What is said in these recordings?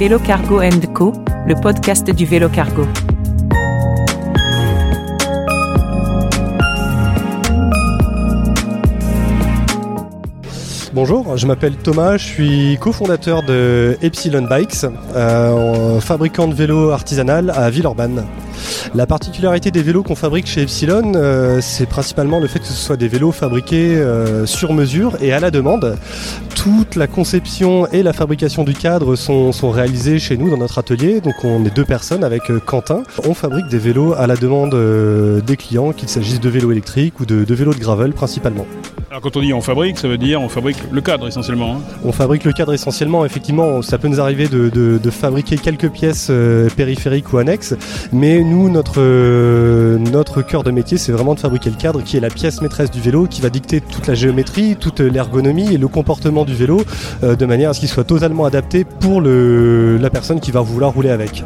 Vélo Cargo Co, le podcast du vélo cargo. Bonjour, je m'appelle Thomas, je suis cofondateur de Epsilon Bikes, euh, fabricant de vélos artisanal à Villeurbanne. La particularité des vélos qu'on fabrique chez Epsilon, euh, c'est principalement le fait que ce soit des vélos fabriqués euh, sur mesure et à la demande. Toute la conception et la fabrication du cadre sont, réalisées chez nous dans notre atelier. Donc on est deux personnes avec euh, Quentin. On fabrique des vélos à la demande des clients, qu'il s'agisse de vélos électriques ou de vélos de gravel principalement. Alors quand on dit on fabrique, ça veut dire on fabrique le cadre essentiellement. Hein. On fabrique le cadre essentiellement, effectivement, ça peut nous arriver de, fabriquer quelques pièces périphériques ou annexes, mais nous, notre, euh, notre cœur de métier, c'est vraiment de fabriquer le cadre qui est la pièce maîtresse du vélo, qui va dicter toute la géométrie, toute l'ergonomie et le comportement du vélo, euh, de manière à ce qu'il soit totalement adapté pour la personne qui va vouloir rouler avec.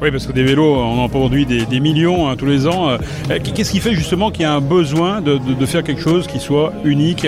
Oui, parce que des vélos, on en produit des, millions hein, tous les ans. Euh, qu'est-ce qui fait justement qu'il y a un besoin de faire quelque chose qui soit unique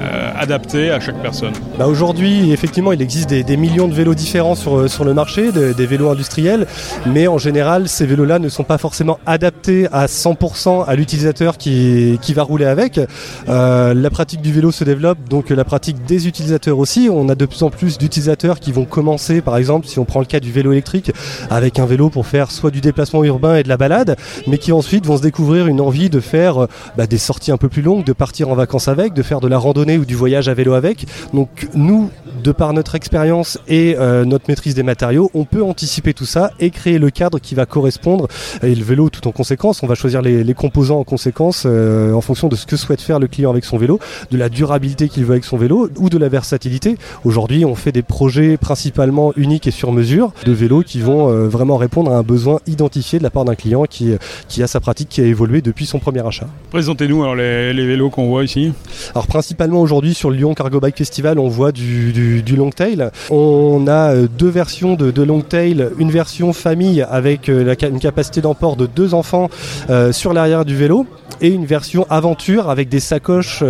euh, adapté à chaque personne bah Aujourd'hui, effectivement, il existe des, millions de vélos différents sur, euh, sur le marché, des vélos industriels, mais en général, ces vélos-là ne sont pas forcément adaptés à 100% à l'utilisateur qui, qui va rouler avec. Euh, la pratique du vélo se développe, donc la pratique des utilisateurs aussi. On a de plus en plus d'utilisateurs qui vont commencer, par exemple, si on prend le cas du vélo électrique, avec un vélo pour faire soit du déplacement urbain et de la balade, mais qui ensuite vont se découvrir une envie de faire bah, des sorties un peu plus longues, de partir en vacances avec, de faire de la randonnée ou du voyage à vélo avec. Donc nous, de par notre expérience et euh, notre maîtrise des matériaux, on peut anticiper tout ça et créer le cadre qui va correspondre et le vélo tout en conséquence. On va choisir les, composants en conséquence euh, en fonction de ce que souhaite faire le client avec son vélo, de la durabilité qu'il veut avec son vélo ou de la versatilité. Aujourd'hui, on fait des projets principalement uniques et sur mesure de vélos qui vont euh, vraiment répondre à un besoin identifié de la part d'un client qui, qui a sa pratique qui a évolué depuis son premier achat. Présentez-nous alors les, les vélos qu'on voit ici. Alors principalement aujourd'hui sur le Lyon Cargo Bike Festival, on voit du, long tail. On a euh, deux versions de, long tail, une version famille avec euh, une capacité d'emport de deux enfants euh, sur l'arrière du vélo et une version aventure avec des sacoches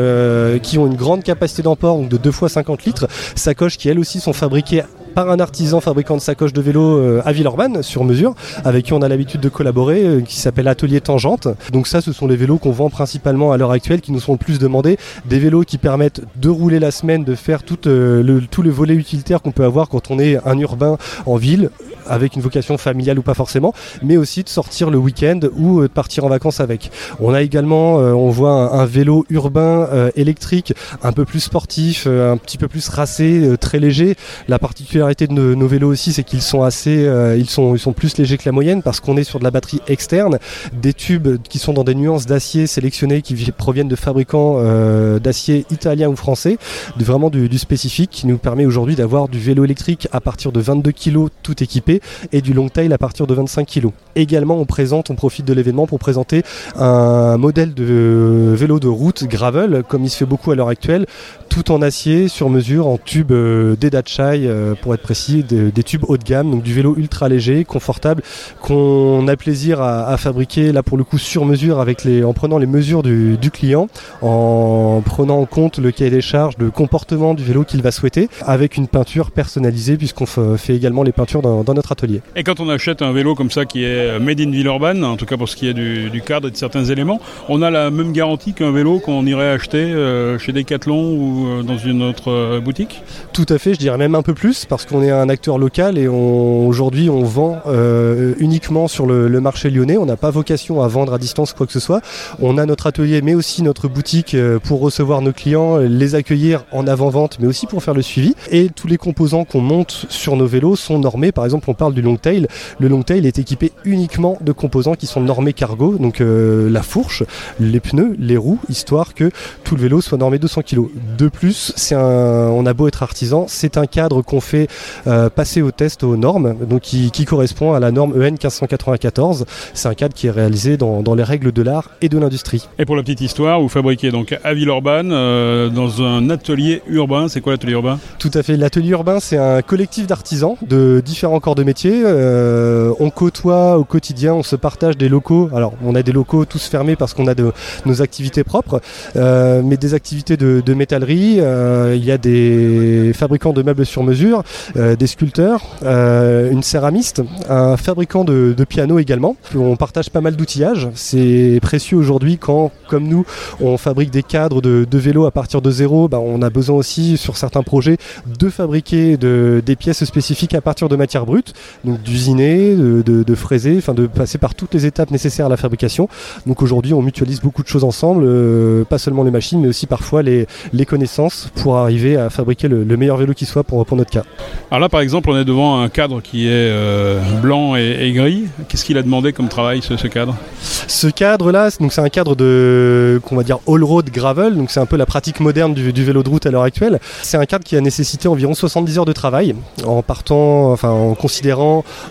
qui ont une grande capacité d'emport, de 2 fois 50 litres, sacoches qui elles aussi sont fabriquées par un artisan fabricant de sacoches de vélo euh, à Villeurbanne sur mesure, avec qui on a l'habitude de collaborer, euh, qui s'appelle Atelier Tangente. Donc ça, ce sont les vélos qu'on vend principalement à l'heure actuelle, qui nous sont le plus demandés. Des vélos qui permettent de rouler la semaine, de faire tout, euh, le, tout le volet utilitaire qu'on peut avoir quand on est un urbain en ville, avec une vocation familiale ou pas forcément, mais aussi de sortir le week-end ou de partir en vacances avec. On a également, on voit un, vélo urbain électrique un peu plus sportif, un petit peu plus racé, très léger. La particularité de nos, vélos aussi, c'est qu'ils sont assez, euh, ils sont, ils sont plus légers que la moyenne parce qu'on est sur de la batterie externe, des tubes qui sont dans des nuances d'acier sélectionnées qui proviennent de fabricants euh, d'acier italiens ou français, de vraiment du, spécifique qui nous permet aujourd'hui d'avoir du vélo électrique à partir de 22 kg tout équipé et du long tail à partir de 25 kg. Également, on présente, on profite de l'événement pour présenter un modèle de vélo de route gravel, comme il se fait beaucoup à l'heure actuelle, tout en acier sur mesure en tube euh, d'Edachai pour être précis, des, tubes haut de gamme, donc du vélo ultra léger, confortable, qu'on a plaisir à, fabriquer là pour le coup sur mesure avec en prenant les mesures du, client, en prenant en compte le cahier des charges, le comportement du vélo qu'il va souhaiter, avec une peinture personnalisée puisqu'on fait également les peintures dans, notre atelier. Et quand on achète un vélo comme ça qui est made in Villeurbanne, en tout cas pour ce qui est du, cadre et de certains éléments, on a la même garantie qu'un vélo qu'on irait acheter euh, chez Decathlon ou euh, dans une autre euh, boutique? Tout à fait, je dirais même un peu plus parce qu'on est un acteur local et aujourd'hui on vend euh, uniquement sur le, marché lyonnais. On n'a pas vocation à vendre à distance quoi que ce soit. On a notre atelier mais aussi notre boutique euh, pour recevoir nos clients, les accueillir en avant-vente mais aussi pour faire le suivi. Et tous les composants qu'on monte sur nos vélos sont normés. Par exemple, on parle du long tail. Le long tail est équipé uniquement de composants qui sont normés cargo, donc euh, la fourche, les pneus, les roues, histoire que tout le vélo soit normé 200 kg. De plus, c'est un, on a beau être artisan, c'est un cadre qu'on fait euh, passer au test aux normes, donc qui, correspond à la norme EN 1594. C'est un cadre qui est réalisé dans, les règles de l'art et de l'industrie. Et pour la petite histoire, vous fabriquez donc à Villeurbanne euh, dans un atelier urbain. C'est quoi l'atelier urbain? Tout à fait. L'atelier urbain, c'est un collectif d'artisans de différents corps de métier. Euh, on côtoie au quotidien, on se partage des locaux. Alors, on a des locaux tous fermés parce qu'on a de, nos activités propres, euh, mais des activités de, métallerie. euh, il y a des fabricants de meubles sur mesure, des sculpteurs, une céramiste, un fabricant de, piano également. On partage pas mal d'outillages. C'est précieux aujourd'hui quand, comme nous, on fabrique des cadres de, vélos à partir de zéro. Bah, on a besoin aussi, sur certains projets, de fabriquer de- des pièces spécifiques à partir de matières brutes, donc d'usiner, de, de, de fraiser, enfin de passer par toutes les étapes nécessaires à la fabrication. Donc aujourd'hui, on mutualise beaucoup de choses ensemble, euh, pas seulement les machines, mais aussi parfois les, les connaissances pour arriver à fabriquer le, le meilleur vélo qui soit pour, pour notre cas. Alors là, par exemple, on est devant un cadre qui est euh, blanc et, et gris. Qu'est-ce qu'il a demandé comme travail, ce, ce cadre? Ce cadre-là, c'est- donc c'est un cadre de, qu'on va dire all-road gravel, donc c'est un peu la pratique moderne du, du vélo de route à l'heure actuelle. C'est un cadre qui a nécessité environ 70 heures de travail, en partant, enfin en considérant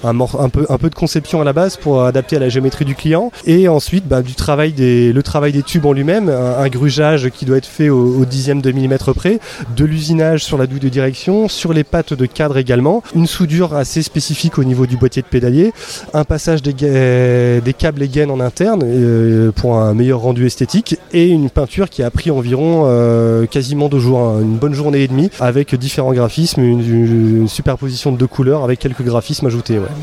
un, mor- un peu, de conception à la base pour adapter à la géométrie du client, et ensuite bah, du travail des, le travail des tubes en lui-même, un, un grugeage qui doit être fait au, dixième de millimètre près, de l'usinage sur la douille de direction, sur les pattes de cadre également, une soudure assez spécifique au niveau du boîtier de pédalier, un passage des, des câbles et gaines en interne euh, pour un meilleur rendu esthétique et une peinture qui a pris environ euh, quasiment deux jours, hein, une bonne journée et demie avec différents graphismes, une, une superposition de deux couleurs avec quelques graphismes ajoutés. ouais.